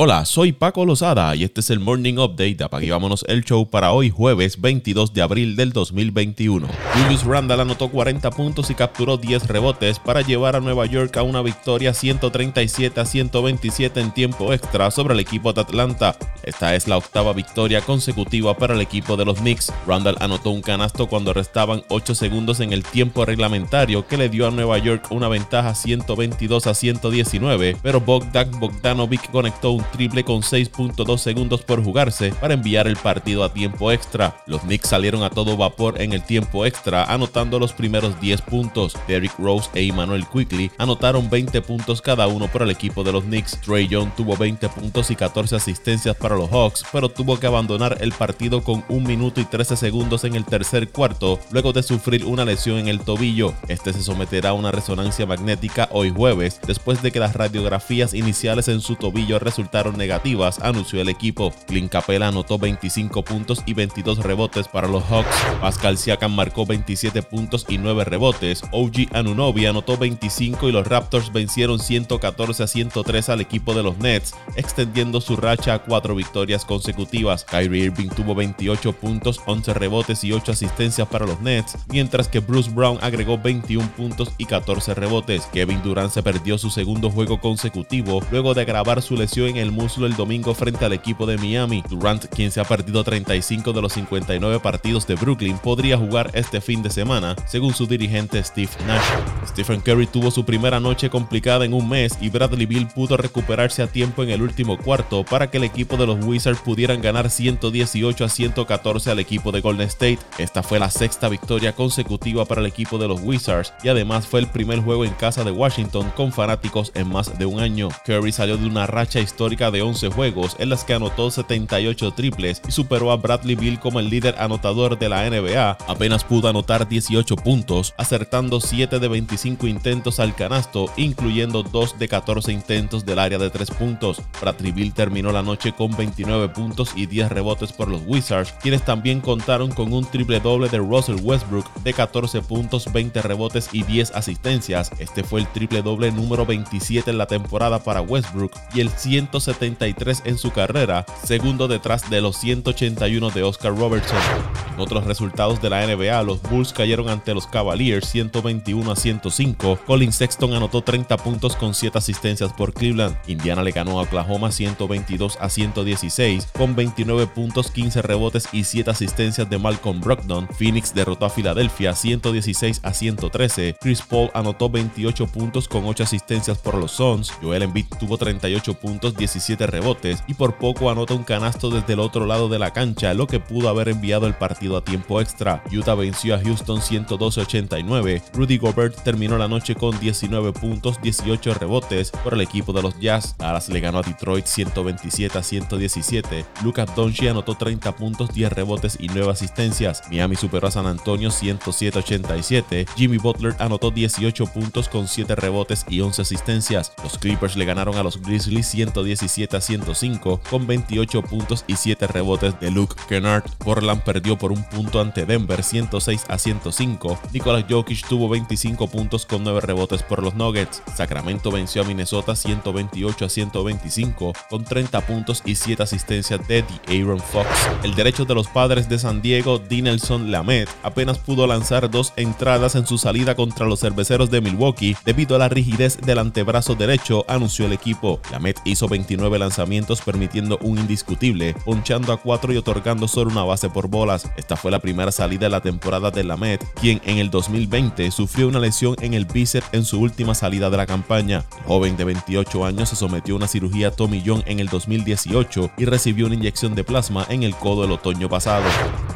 Hola, soy Paco Lozada y este es el Morning Update de Vámonos el Show para hoy jueves 22 de abril del 2021. Julius Randall anotó 40 puntos y capturó 10 rebotes para llevar a Nueva York a una victoria 137 a 127 en tiempo extra sobre el equipo de Atlanta. Esta es la octava victoria consecutiva para el equipo de los Knicks. Randall anotó un canasto cuando restaban 8 segundos en el tiempo reglamentario que le dio a Nueva York una ventaja 122 a 119, pero Bogdan Bogdanovic conectó un triple con 6.2 segundos por jugarse para enviar el partido a tiempo extra. Los Knicks salieron a todo vapor en el tiempo extra, anotando los primeros 10 puntos. Derrick Rose e Emmanuel Quickly anotaron 20 puntos cada uno por el equipo de los Knicks. Trey Young tuvo 20 puntos y 14 asistencias para los Hawks, pero tuvo que abandonar el partido con 1 minuto y 13 segundos en el tercer cuarto, luego de sufrir una lesión en el tobillo. Este se someterá a una resonancia magnética hoy jueves, después de que las radiografías iniciales en su tobillo resultaron negativas, anunció el equipo. Clint Capela anotó 25 puntos y 22 rebotes para los Hawks. Pascal Siakam marcó 27 puntos y 9 rebotes. OG Anunobi anotó 25 y los Raptors vencieron 114 a 103 al equipo de los Nets, extendiendo su racha a cuatro victorias consecutivas. Kyrie Irving tuvo 28 puntos, 11 rebotes y 8 asistencias para los Nets, mientras que Bruce Brown agregó 21 puntos y 14 rebotes. Kevin Durant se perdió su segundo juego consecutivo luego de agravar su lesión en el muslo el domingo frente al equipo de Miami. Durant, quien se ha perdido 35 de los 59 partidos de Brooklyn, podría jugar este fin de semana, según su dirigente Steve Nash. Stephen Curry tuvo su primera noche complicada en un mes y Bradley Bill pudo recuperarse a tiempo en el último cuarto para que el equipo de los Wizards pudieran ganar 118 a 114 al equipo de Golden State. Esta fue la sexta victoria consecutiva para el equipo de los Wizards y además fue el primer juego en casa de Washington con fanáticos en más de un año. Curry salió de una racha histórica de 11 juegos en las que anotó 78 triples y superó a Bradley Bill como el líder anotador de la NBA, apenas pudo anotar 18 puntos, acertando 7 de 25 intentos al canasto, incluyendo 2 de 14 intentos del área de 3 puntos. Bradley Bill terminó la noche con 29 puntos y 10 rebotes por los Wizards, quienes también contaron con un triple doble de Russell Westbrook de 14 puntos, 20 rebotes y 10 asistencias. Este fue el triple doble número 27 en la temporada para Westbrook y el 170 73 en su carrera, segundo detrás de los 181 de Oscar Robertson. En otros resultados de la NBA, los Bulls cayeron ante los Cavaliers 121 a 105. Colin Sexton anotó 30 puntos con 7 asistencias por Cleveland. Indiana le ganó a Oklahoma 122 a 116 con 29 puntos, 15 rebotes y 7 asistencias de Malcolm Brogdon. Phoenix derrotó a Filadelfia 116 a 113. Chris Paul anotó 28 puntos con 8 asistencias por los Suns. Joel Embiid tuvo 38 puntos, 17 rebotes y por poco anota un canasto desde el otro lado de la cancha, lo que pudo haber enviado el partido a tiempo extra. Utah venció a Houston 112-89. Rudy Gobert terminó la noche con 19 puntos, 18 rebotes por el equipo de los Jazz. Dallas le ganó a Detroit 127 a 117. Lucas Doncic anotó 30 puntos, 10 rebotes y 9 asistencias. Miami superó a San Antonio 107-87. Jimmy Butler anotó 18 puntos con 7 rebotes y 11 asistencias. Los Clippers le ganaron a los Grizzlies 117 a 105 con 28 puntos y 7 rebotes de Luke Kennard. Portland perdió por un punto ante Denver 106 a 105. Nikola Jokic tuvo 25 puntos con 9 rebotes por los Nuggets. Sacramento venció a Minnesota 128 a 125 con 30 puntos y 7 asistencias de The Aaron Fox. El derecho de los padres de San Diego, Dinelson Lamet, apenas pudo lanzar dos entradas en su salida contra los cerveceros de Milwaukee debido a la rigidez del antebrazo derecho, anunció el equipo. Lamet hizo 29 lanzamientos permitiendo un indiscutible, ponchando a 4 y otorgando solo una base por bolas. Esta fue la primera salida de la temporada de Lamet, quien en el 2020 sufrió una lesión en el bíceps en su última salida de la campaña. El joven de 28 años se sometió a una cirugía Tommy John en el 2018 y recibió una inyección de plasma en el codo el otoño pasado.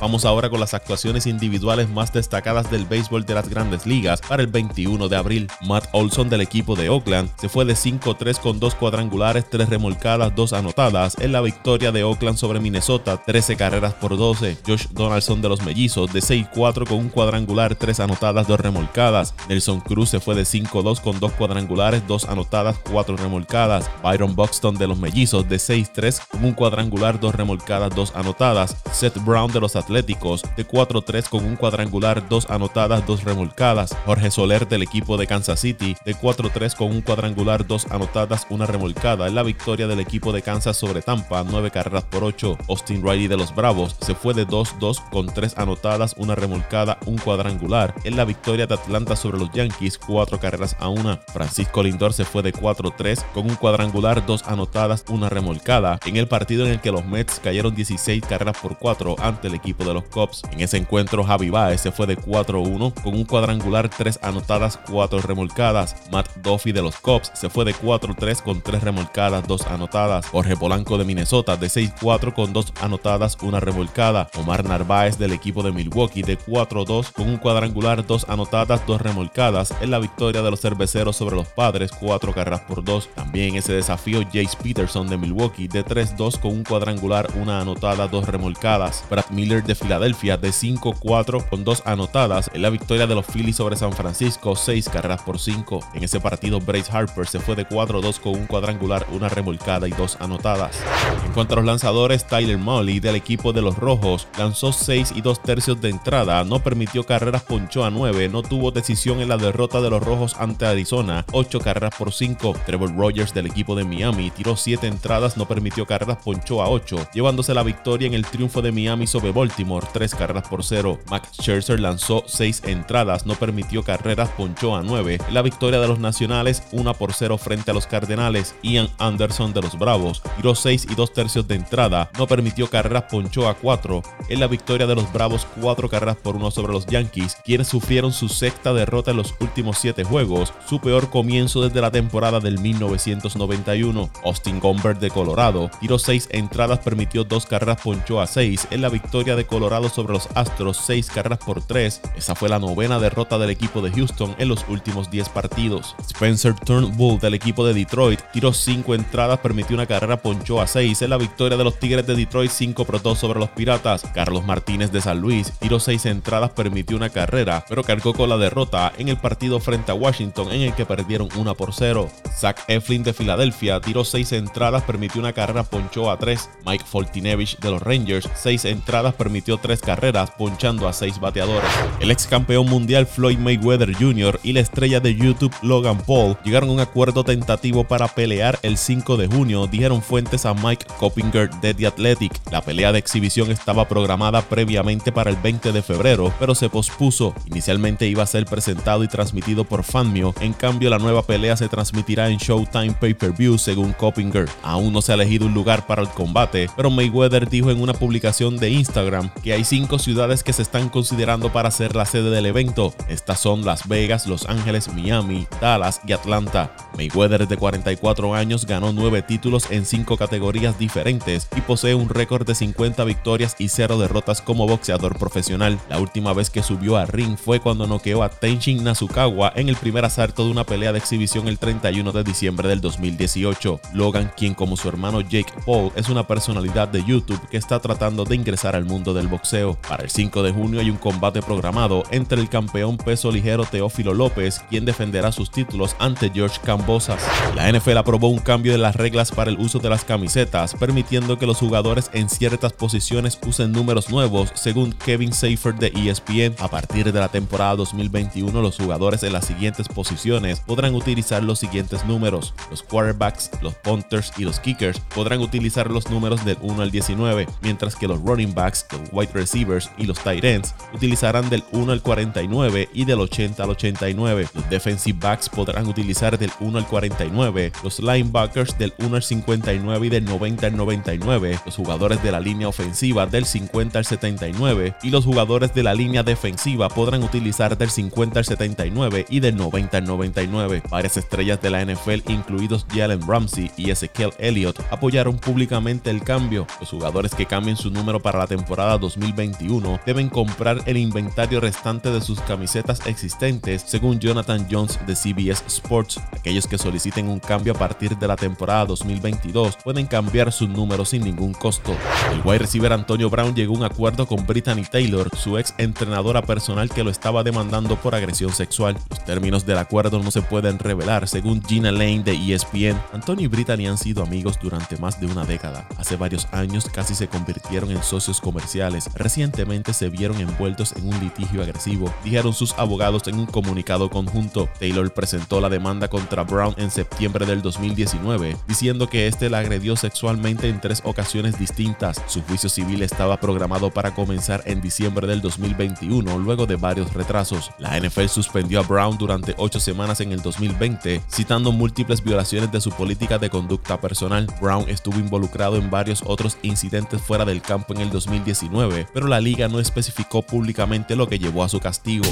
Vamos ahora con las actuaciones individuales más destacadas del béisbol de las grandes ligas para el 21 de abril. Matt Olson del equipo de Oakland se fue de 5-3 con dos cuadrangulares, tres remolcadas, dos anotadas en la victoria de Oakland sobre Minnesota, 13 carreras por 12. Josh Donaldson de los Mellizos de 6-4 con un cuadrangular, 3 anotadas, 2 remolcadas. Nelson Cruz se fue de 5-2 con 2 cuadrangulares, 2 anotadas, 4 remolcadas. Byron Buxton de los Mellizos de 6-3 con un cuadrangular, 2 remolcadas, 2 anotadas. Seth Brown de los Athletics Atléticos de 4-3 con un cuadrangular, dos anotadas, dos remolcadas. Jorge Soler del equipo de Kansas City de 4-3 con un cuadrangular, dos anotadas, una remolcada en la victoria del equipo de Kansas sobre Tampa, 9 carreras por 8. Austin Riley de los Bravos se fue de 2-2 con 3 anotadas, una remolcada, un cuadrangular en la victoria de Atlanta sobre los Yankees, 4 carreras a 1. Francisco Lindor se fue de 4-3 con un cuadrangular, dos anotadas, una remolcada en el partido en el que los Mets cayeron 16 carreras por 4 ante el equipo de los Cubs. En ese encuentro, Javi Baez se fue de 4-1 con un cuadrangular, 3 anotadas, 4 remolcadas. Matt Duffy de los Cubs se fue de 4-3 con 3 remolcadas, 2 anotadas. Jorge Polanco de Minnesota de 6-4 con 2 anotadas, 1 remolcada. Omar Narváez del equipo de Milwaukee de 4-2 con un cuadrangular, 2 anotadas, 2 remolcadas en la victoria de los cerveceros sobre los padres, 4 carreras por 2. También ese desafío Jace Peterson de Milwaukee de 3-2 con un cuadrangular, una anotada, dos remolcadas. Brad Miller de Filadelfia de 5-4 con dos anotadas en la victoria de los Phillies sobre San Francisco, 6 carreras por 5. En ese partido Bryce Harper se fue de 4-2 con un cuadrangular, una remolcada y dos anotadas. En cuanto a los lanzadores, Tyler Molly del equipo de los Rojos lanzó 6 y 2 tercios de entrada, no permitió carreras, ponchó a 9, no tuvo decisión en la derrota de los Rojos ante Arizona, 8 carreras por 5. Trevor Rogers del equipo de Miami tiró 7 entradas, no permitió carreras, ponchó a 8, llevándose la victoria en el triunfo de Miami sobre Baltimore, 3 carreras por 0. Max Scherzer lanzó 6 entradas, no permitió carreras, ponchó a 9. En la victoria de los Nacionales, 1 por 0 frente a los Cardenales. Ian Anderson de los Bravos tiró 6 y 2 tercios de entrada, no permitió carreras, ponchó a 4. En la victoria de los Bravos, 4 carreras por 1 sobre los Yankees, quienes sufrieron su sexta derrota en los últimos 7 juegos, su peor comienzo desde la temporada del 1991. Austin Gomber de Colorado tiró 6 entradas, permitió 2 carreras, ponchó a 6 en la victoria de Colorado sobre los Astros, 6 carreras por 3. Esa fue la novena derrota del equipo de Houston en los últimos 10 partidos. Spencer Turnbull del equipo de Detroit tiró 5 entradas, permitió una carrera, ponchó a 6 en la victoria de los Tigres de Detroit 5 por 2 sobre los Piratas. Carlos Martínez de San Luis tiró 6 entradas, permitió una carrera, pero cargó con la derrota en el partido frente a Washington en el que perdieron 1 por 0. Zach Eflin de Filadelfia tiró 6 entradas, permitió una carrera, ponchó a 3. Mike Fortinevich de los Rangers, 6 entradas, permitió 3 carreras, ponchando a 6 bateadores. El ex campeón mundial Floyd Mayweather Jr. y la estrella de YouTube Logan Paul llegaron a un acuerdo tentativo para pelear el 5 de junio, dijeron fuentes a Mike Coppinger de The Athletic. La pelea de exhibición estaba programada previamente para el 20 de febrero, pero se pospuso. Inicialmente iba a ser presentado y transmitido por Fanmio, en cambio la nueva pelea se transmitirá en Showtime Pay-Per-View según Coppinger. Aún no se ha elegido un lugar para el combate, pero Mayweather dijo en una publicación de Instagram que hay cinco ciudades que se están considerando para ser la sede del evento. Estas son Las Vegas, Los Ángeles, Miami, Dallas y Atlanta. Mayweather de 44 años ganó 9 títulos en 5 categorías diferentes y posee un récord de 50 victorias y 0 derrotas como boxeador profesional. La última vez que subió a ring fue cuando noqueó a Tenshin Nasukawa en el primer asalto de una pelea de exhibición el 31 de diciembre del 2018. Logan, quien como su hermano Jake Paul es una personalidad de YouTube que está tratando de ingresar al mundo del boxeo. Para el 5 de junio hay un combate programado entre el campeón peso ligero Teófilo López, quien defenderá sus títulos ante George Cambosas. La NFL aprobó un cambio de las reglas para el uso de las camisetas, permitiendo que los jugadores en ciertas posiciones usen números nuevos, según Kevin Seifert de ESPN. A partir de la temporada 2021, los jugadores en las siguientes posiciones podrán utilizar los siguientes números. Los quarterbacks, los punters y los kickers podrán utilizar los números del 1 al 19, mientras que los running backs, los wide receivers y los tight ends utilizarán del 1 al 49 y del 80 al 89. Los defensive backs podrán utilizar del 1 al 49, los linebackers del 1 al 59 y del 90 al 99, los jugadores de la línea ofensiva del 50 al 79 y los jugadores de la línea defensiva podrán utilizar del 50 al 79 y del 90 al 99. Varias estrellas de la NFL, incluidos Jalen Ramsey y Ezekiel Elliott, apoyaron públicamente el cambio. Los jugadores que cambien su número para la temporada 2021 deben comprar el inventario restante de sus camisetas existentes, según Jonathan Jones de CBS Sports. Aquellos que soliciten un cambio a partir de la temporada 2022 pueden cambiar su número sin ningún costo. El wide receiver Antonio Brown llegó a un acuerdo con Brittany Taylor, su ex entrenadora personal que lo estaba demandando por agresión sexual. Los términos del acuerdo no se pueden revelar, según Gina Lane de ESPN. Antonio y Brittany han sido amigos durante más de una década. Hace varios años casi se convirtieron en socios comerciales recientemente se vieron envueltos en un litigio agresivo, dijeron sus abogados en un comunicado conjunto. Taylor presentó la demanda contra Brown en septiembre del 2019, diciendo que este la agredió sexualmente en tres ocasiones distintas. Su juicio civil estaba programado para comenzar en diciembre del 2021, luego de varios retrasos. La NFL suspendió a Brown durante ocho semanas en el 2020, citando múltiples violaciones de su política de conducta personal. Brown estuvo involucrado en varios otros incidentes fuera del campo en el 2019, pero la liga no especificó públicamente lo que llevó a su castigo.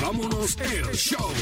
Vámonos show.